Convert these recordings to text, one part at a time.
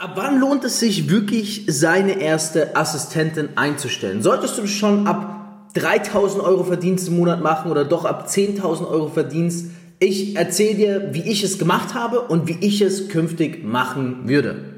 Ab wann lohnt es sich wirklich, seine erste Assistentin einzustellen? Solltest du schon ab 3000 Euro Verdienst im Monat machen oder doch ab 10.000 Euro Verdienst? Ich erzähle dir, wie ich es gemacht habe und wie ich es künftig machen würde.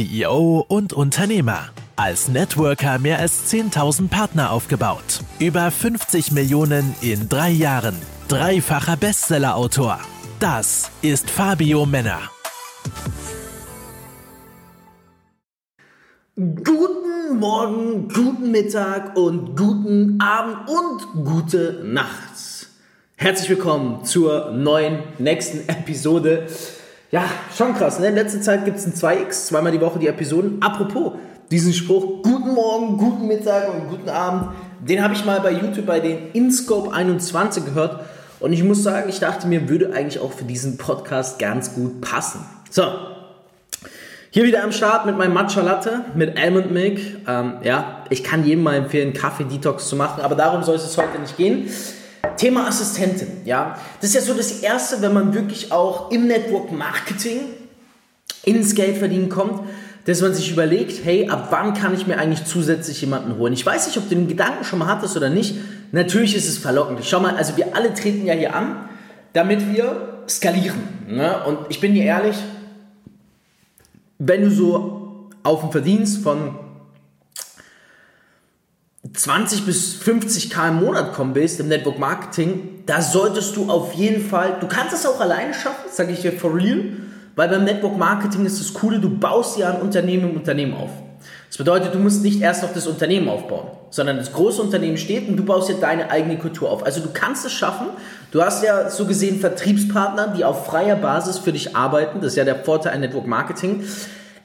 CEO und Unternehmer. Als Networker mehr als 10.000 Partner aufgebaut. Über 50 Millionen in drei Jahren. Dreifacher Bestsellerautor. Das ist Fabio Männer. Guten Morgen, guten Mittag und guten Abend und gute Nacht. Herzlich willkommen zur neuen, nächsten Episode ja, schon krass. Ne? In letzter Zeit gibt es ein 2x, zweimal die Woche die Episoden. Apropos, diesen Spruch, guten Morgen, guten Mittag und guten Abend, den habe ich mal bei YouTube bei den InScope 21 gehört. Und ich muss sagen, ich dachte mir, würde eigentlich auch für diesen Podcast ganz gut passen. So, hier wieder am Start mit meinem Matcha Latte mit Almond Milk. Ähm, ja, ich kann jedem mal empfehlen, Kaffee-Detox zu machen, aber darum soll es heute nicht gehen. Thema Assistentin, ja. Das ist ja so das Erste, wenn man wirklich auch im Network Marketing ins Geld verdienen kommt, dass man sich überlegt, hey, ab wann kann ich mir eigentlich zusätzlich jemanden holen? Ich weiß nicht, ob du den Gedanken schon mal hattest oder nicht. Natürlich ist es verlockend. Schau mal, also wir alle treten ja hier an, damit wir skalieren. Ne? Und ich bin dir ehrlich, wenn du so auf den Verdienst von 20 bis 50 K im Monat kommen willst im Network Marketing, da solltest du auf jeden Fall, du kannst es auch alleine schaffen, sage ich dir for real, weil beim Network Marketing ist das Coole, du baust dir ein Unternehmen im Unternehmen auf. Das bedeutet, du musst nicht erst noch das Unternehmen aufbauen, sondern das große Unternehmen steht und du baust dir deine eigene Kultur auf. Also du kannst es schaffen. Du hast ja so gesehen Vertriebspartner, die auf freier Basis für dich arbeiten. Das ist ja der Vorteil an Network Marketing.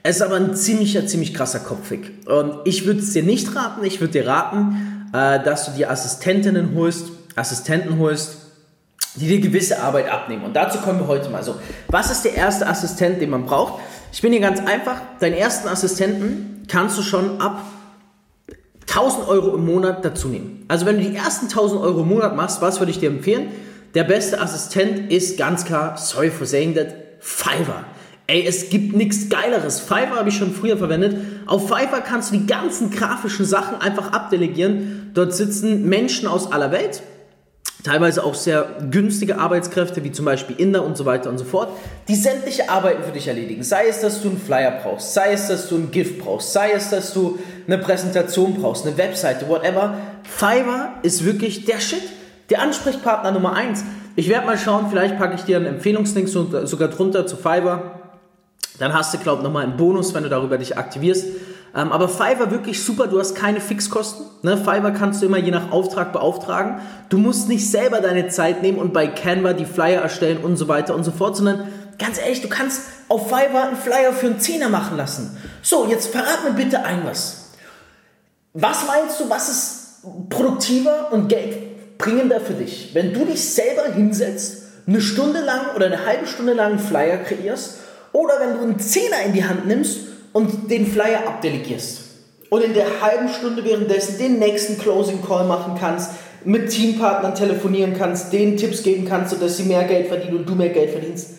Es ist aber ein ziemlicher, ziemlich krasser Kopfweg. Und ich würde es dir nicht raten. Ich würde dir raten, äh, dass du dir Assistentinnen holst, Assistenten holst, die dir gewisse Arbeit abnehmen. Und dazu kommen wir heute mal. So, was ist der erste Assistent, den man braucht? Ich bin hier ganz einfach. Deinen ersten Assistenten kannst du schon ab 1000 Euro im Monat dazu nehmen. Also wenn du die ersten 1000 Euro im Monat machst, was würde ich dir empfehlen? Der beste Assistent ist ganz klar, sorry for saying that, Fiverr. Ey, es gibt nichts Geileres. Fiverr habe ich schon früher verwendet. Auf Fiverr kannst du die ganzen grafischen Sachen einfach abdelegieren. Dort sitzen Menschen aus aller Welt, teilweise auch sehr günstige Arbeitskräfte, wie zum Beispiel Inder und so weiter und so fort, die sämtliche Arbeiten für dich erledigen. Sei es, dass du einen Flyer brauchst, sei es, dass du ein GIF brauchst, sei es, dass du eine Präsentation brauchst, eine Webseite, whatever. Fiverr ist wirklich der Shit, der Ansprechpartner Nummer eins. Ich werde mal schauen, vielleicht packe ich dir einen Empfehlungslink sogar drunter zu Fiverr dann hast du, glaube ich, nochmal einen Bonus, wenn du darüber dich aktivierst. Ähm, aber Fiverr wirklich super, du hast keine Fixkosten. Ne? Fiverr kannst du immer je nach Auftrag beauftragen. Du musst nicht selber deine Zeit nehmen und bei Canva die Flyer erstellen und so weiter und so fort, sondern ganz ehrlich, du kannst auf Fiverr einen Flyer für einen Zehner machen lassen. So, jetzt verrat mir bitte ein was. Was meinst du, was ist produktiver und geldbringender für dich? Wenn du dich selber hinsetzt, eine Stunde lang oder eine halbe Stunde lang einen Flyer kreierst oder wenn du einen Zehner in die Hand nimmst und den Flyer abdelegierst. Und in der halben Stunde währenddessen den nächsten Closing Call machen kannst, mit Teampartnern telefonieren kannst, denen Tipps geben kannst, sodass sie mehr Geld verdienen und du mehr Geld verdienst.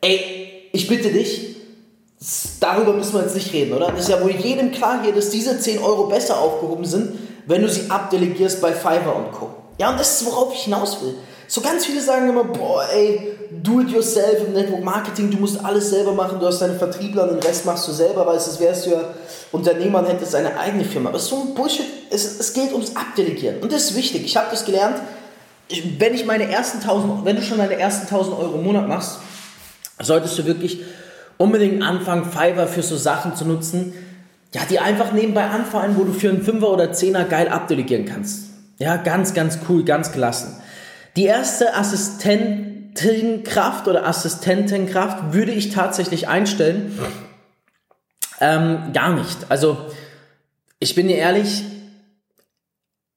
Ey, ich bitte dich, darüber müssen wir jetzt nicht reden, oder? Das ist ja wohl jedem klar hier, dass diese 10 Euro besser aufgehoben sind, wenn du sie abdelegierst bei Fiverr und Co. Ja, und das ist, worauf ich hinaus will. So ganz viele sagen immer, boah, ey, do it yourself im Network Marketing, du musst alles selber machen, du hast deine Vertriebler und den Rest machst du selber, weil es wärst du ja Unternehmer und hättest eine eigene Firma. Aber so ein Bullshit, es, es geht ums Abdelegieren. Und das ist wichtig. Ich habe das gelernt, wenn ich meine ersten 1000, wenn du schon deine ersten 1000 Euro im Monat machst, solltest du wirklich unbedingt anfangen, Fiverr für so Sachen zu nutzen, ja, die einfach nebenbei anfallen, wo du für einen Fünfer oder Zehner geil abdelegieren kannst. Ja, ganz, ganz cool, ganz gelassen. Die erste Assistentenkraft oder Assistentenkraft würde ich tatsächlich einstellen. Ähm, gar nicht. Also, ich bin dir ehrlich,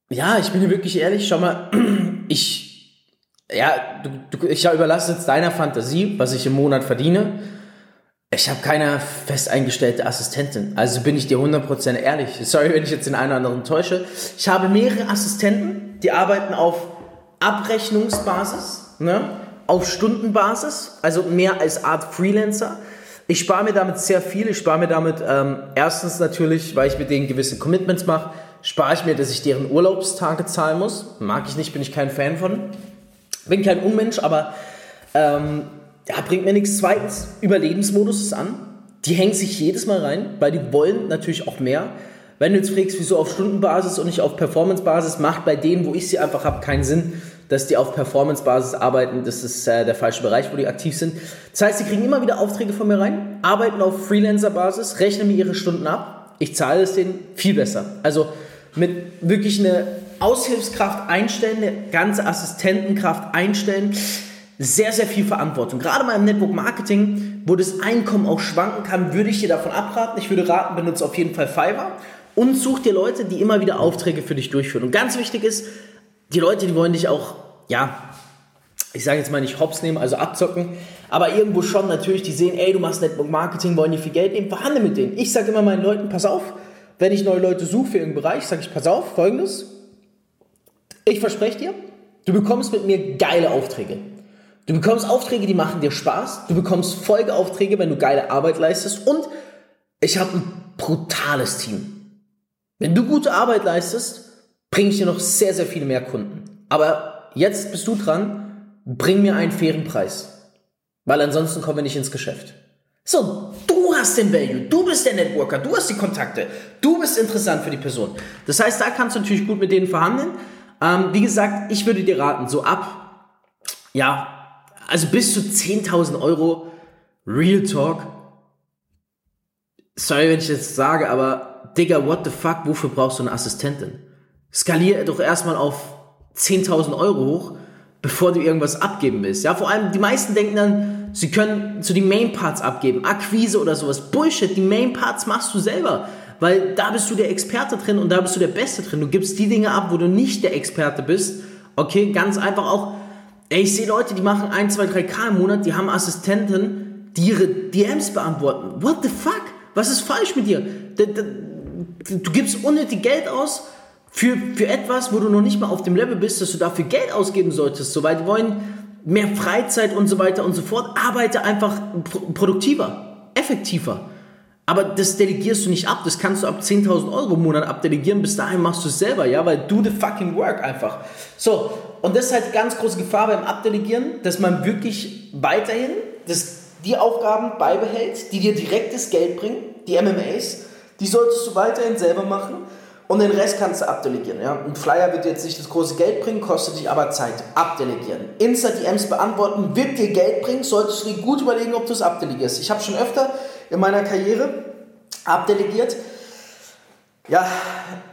ja, ich bin dir wirklich ehrlich, schau mal, ich, ja, du, du, ich überlasse jetzt deiner Fantasie, was ich im Monat verdiene. Ich habe keine fest eingestellte Assistentin. Also bin ich dir 100% ehrlich. Sorry, wenn ich jetzt den einen oder anderen täusche. Ich habe mehrere Assistenten, die arbeiten auf Abrechnungsbasis, ne? Auf Stundenbasis, also mehr als Art Freelancer. Ich spare mir damit sehr viel. Ich spare mir damit ähm, erstens natürlich, weil ich mit denen gewisse Commitments mache, spare ich mir, dass ich deren Urlaubstage zahlen muss. Mag ich nicht, bin ich kein Fan von. Bin kein Unmensch, aber ähm, ja, bringt mir nichts. Zweitens, Überlebensmodus ist an. Die hängen sich jedes Mal rein, weil die wollen natürlich auch mehr. Wenn du jetzt fragst, wieso auf Stundenbasis und nicht auf Performancebasis, macht bei denen, wo ich sie einfach habe, keinen Sinn, dass die auf Performancebasis arbeiten. Das ist äh, der falsche Bereich, wo die aktiv sind. Das heißt, sie kriegen immer wieder Aufträge von mir rein, arbeiten auf Freelancer-Basis, rechnen mir ihre Stunden ab. Ich zahle es denen viel besser. Also mit wirklich eine Aushilfskraft einstellen, eine ganze Assistentenkraft einstellen. Sehr, sehr viel Verantwortung. Gerade mal im Network Marketing, wo das Einkommen auch schwanken kann, würde ich dir davon abraten. Ich würde raten, benutze auf jeden Fall Fiverr und such dir Leute, die immer wieder Aufträge für dich durchführen. Und ganz wichtig ist, die Leute, die wollen dich auch, ja, ich sage jetzt mal nicht hops nehmen, also abzocken, aber irgendwo schon natürlich, die sehen, ey, du machst Network Marketing, wollen die viel Geld nehmen, verhandle mit denen. Ich sage immer meinen Leuten, pass auf, wenn ich neue Leute suche für irgendeinen Bereich, sage ich, pass auf, folgendes. Ich verspreche dir, du bekommst mit mir geile Aufträge. Du bekommst Aufträge, die machen dir Spaß. Du bekommst Folgeaufträge, wenn du geile Arbeit leistest. Und ich habe ein brutales Team. Wenn du gute Arbeit leistest, bringe ich dir noch sehr, sehr viele mehr Kunden. Aber jetzt bist du dran, bring mir einen fairen Preis. Weil ansonsten kommen wir nicht ins Geschäft. So, du hast den Value, du bist der Networker, du hast die Kontakte, du bist interessant für die Person. Das heißt, da kannst du natürlich gut mit denen verhandeln. Ähm, wie gesagt, ich würde dir raten, so ab, ja, also bis zu 10.000 Euro Real Talk. Sorry, wenn ich das sage, aber Digga, what the fuck, wofür brauchst du eine Assistentin? Skalier doch erstmal auf 10.000 Euro hoch, bevor du irgendwas abgeben willst. Ja, vor allem die meisten denken dann, Sie können zu den Main Parts abgeben, Akquise oder sowas. Bullshit, die Main Parts machst du selber. Weil da bist du der Experte drin und da bist du der Beste drin. Du gibst die Dinge ab, wo du nicht der Experte bist. Okay, ganz einfach auch. Ey, ich sehe Leute, die machen 1, 2, 3 K im Monat, die haben Assistenten, die ihre DMs beantworten. What the fuck? Was ist falsch mit dir? Du gibst unnötig Geld aus für, für etwas, wo du noch nicht mal auf dem Level bist, dass du dafür Geld ausgeben solltest. So, weil wollen mehr Freizeit und so weiter und so fort. Arbeite einfach produktiver, effektiver. Aber das delegierst du nicht ab. Das kannst du ab 10.000 Euro im Monat abdelegieren. Bis dahin machst du es selber, ja, weil do the fucking work einfach. So, und das ist halt ganz große Gefahr beim Abdelegieren, dass man wirklich weiterhin das, die Aufgaben beibehält, die dir direktes Geld bringen, die MMAs, die solltest du weiterhin selber machen und den Rest kannst du abdelegieren. Ja? Ein Flyer wird jetzt nicht das große Geld bringen, kostet dich aber Zeit. Abdelegieren. Insta-DMs beantworten wird dir Geld bringen, solltest du dir gut überlegen, ob du es abdelegierst. Ich habe schon öfter in meiner Karriere abdelegiert. Ja,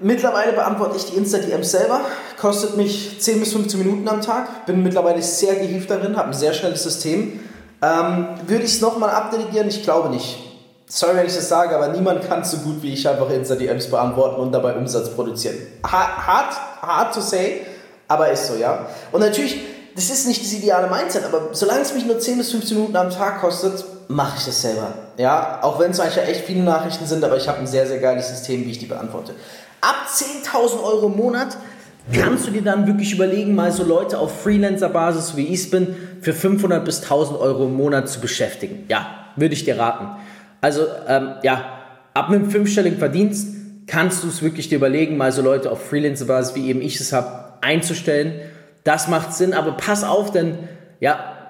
mittlerweile beantworte ich die Insta-DMs selber. Kostet mich 10 bis 15 Minuten am Tag. Bin mittlerweile sehr gehievt darin, habe ein sehr schnelles System. Ähm, würde ich es nochmal abdelegieren? Ich glaube nicht sorry, wenn ich das sage, aber niemand kann so gut wie ich einfach Insta-DMs beantworten und dabei Umsatz produzieren. Hard, hard to say, aber ist so, ja. Und natürlich, das ist nicht das ideale Mindset, aber solange es mich nur 10 bis 15 Minuten am Tag kostet, mache ich das selber. Ja, auch wenn es eigentlich echt viele Nachrichten sind, aber ich habe ein sehr, sehr geiles System, wie ich die beantworte. Ab 10.000 Euro im Monat kannst du dir dann wirklich überlegen, mal so Leute auf Freelancer-Basis, wie ich es bin, für 500 bis 1000 Euro im Monat zu beschäftigen. Ja, würde ich dir raten. Also ähm, ja, ab einem fünfstelligen Verdienst kannst du es wirklich dir überlegen, mal so Leute auf Freelancer-Basis, wie eben ich es habe, einzustellen. Das macht Sinn, aber pass auf, denn ja,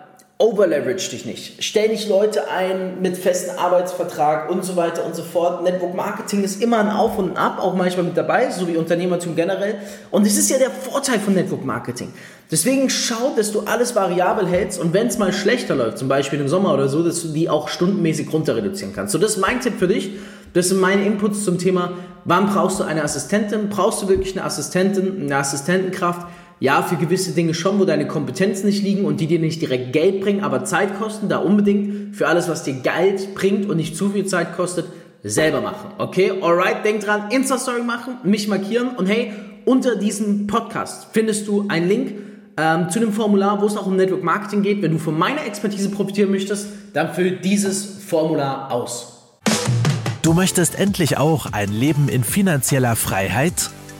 overleverage dich nicht. Stell nicht Leute ein mit festem Arbeitsvertrag und so weiter und so fort. Network Marketing ist immer ein Auf und Ab, auch manchmal mit dabei, so wie Unternehmertum generell. Und es ist ja der Vorteil von Network Marketing. Deswegen schau, dass du alles variabel hältst und wenn es mal schlechter läuft, zum Beispiel im Sommer oder so, dass du die auch stundenmäßig runter reduzieren kannst. So, das ist mein Tipp für dich. Das sind meine Inputs zum Thema, wann brauchst du eine Assistentin? Brauchst du wirklich eine Assistentin, eine Assistentenkraft? Ja, für gewisse Dinge schon, wo deine Kompetenzen nicht liegen und die dir nicht direkt Geld bringen, aber Zeit kosten, da unbedingt für alles, was dir Geld bringt und nicht zu viel Zeit kostet, selber machen. Okay, alright, denk dran, Insta-Story machen, mich markieren und hey, unter diesem Podcast findest du einen Link, äh, ähm, zu dem Formular, wo es auch um Network Marketing geht. Wenn du von meiner Expertise profitieren möchtest, dann füll dieses Formular aus. Du möchtest endlich auch ein Leben in finanzieller Freiheit?